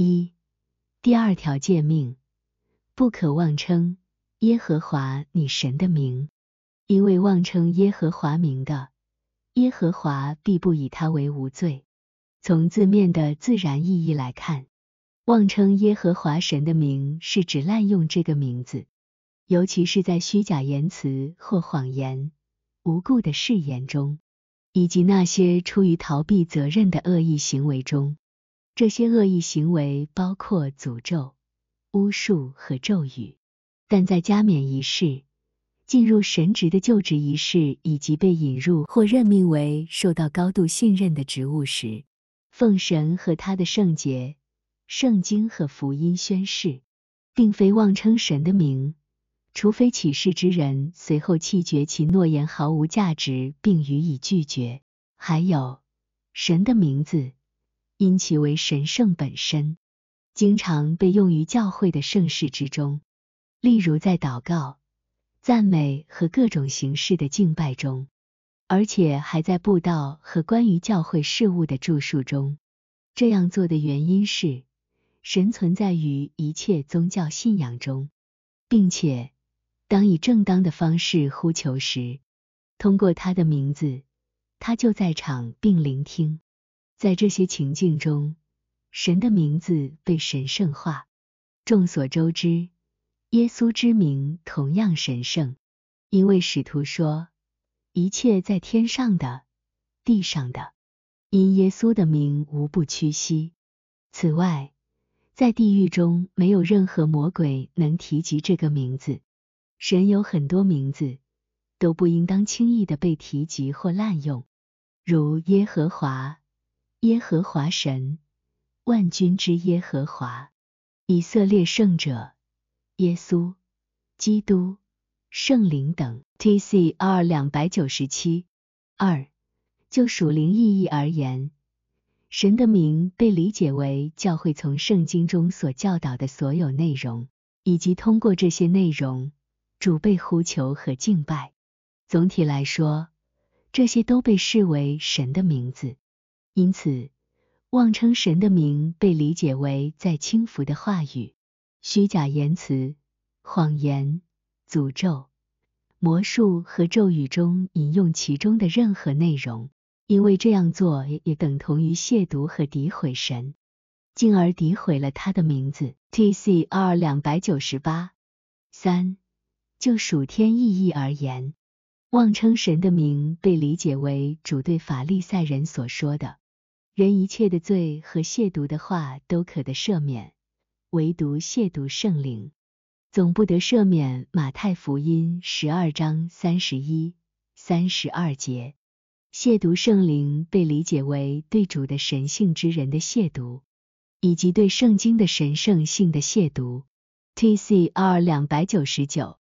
一、第二条诫命，不可妄称耶和华你神的名，因为妄称耶和华名的，耶和华必不以他为无罪。从字面的自然意义来看，妄称耶和华神的名是指滥用这个名字，尤其是在虚假言辞或谎言、无故的誓言中，以及那些出于逃避责任的恶意行为中。这些恶意行为包括诅咒、巫术和咒语，但在加冕仪式、进入神职的就职仪式以及被引入或任命为受到高度信任的职务时，奉神和他的圣洁、圣经和福音宣誓，并非妄称神的名，除非起誓之人随后弃绝其诺言毫无价值并予以拒绝。还有神的名字。因其为神圣本身，经常被用于教会的盛事之中，例如在祷告、赞美和各种形式的敬拜中，而且还在布道和关于教会事务的著述中。这样做的原因是，神存在于一切宗教信仰中，并且当以正当的方式呼求时，通过他的名字，他就在场并聆听。在这些情境中，神的名字被神圣化。众所周知，耶稣之名同样神圣，因为使徒说：“一切在天上的、地上的，因耶稣的名无不屈膝。”此外，在地狱中没有任何魔鬼能提及这个名字。神有很多名字，都不应当轻易的被提及或滥用，如耶和华。耶和华神，万军之耶和华，以色列圣者，耶稣，基督，圣灵等。T.C.R. 两百九十七二，就属灵意义而言，神的名被理解为教会从圣经中所教导的所有内容，以及通过这些内容主被呼求和敬拜。总体来说，这些都被视为神的名字。因此，妄称神的名被理解为在轻浮的话语、虚假言辞、谎言、诅咒、魔术和咒语中引用其中的任何内容，因为这样做也也等同于亵渎和诋毁神，进而诋毁了他的名字。T.C.R. 两百九十八三，就属天意义而言，妄称神的名被理解为主对法利赛人所说的。人一切的罪和亵渎的话都可得赦免，唯独亵渎圣灵，总不得赦免。马太福音十二章三十一、三十二节，亵渎圣灵被理解为对主的神性之人的亵渎，以及对圣经的神圣性的亵渎。T.C.R. 两百九十九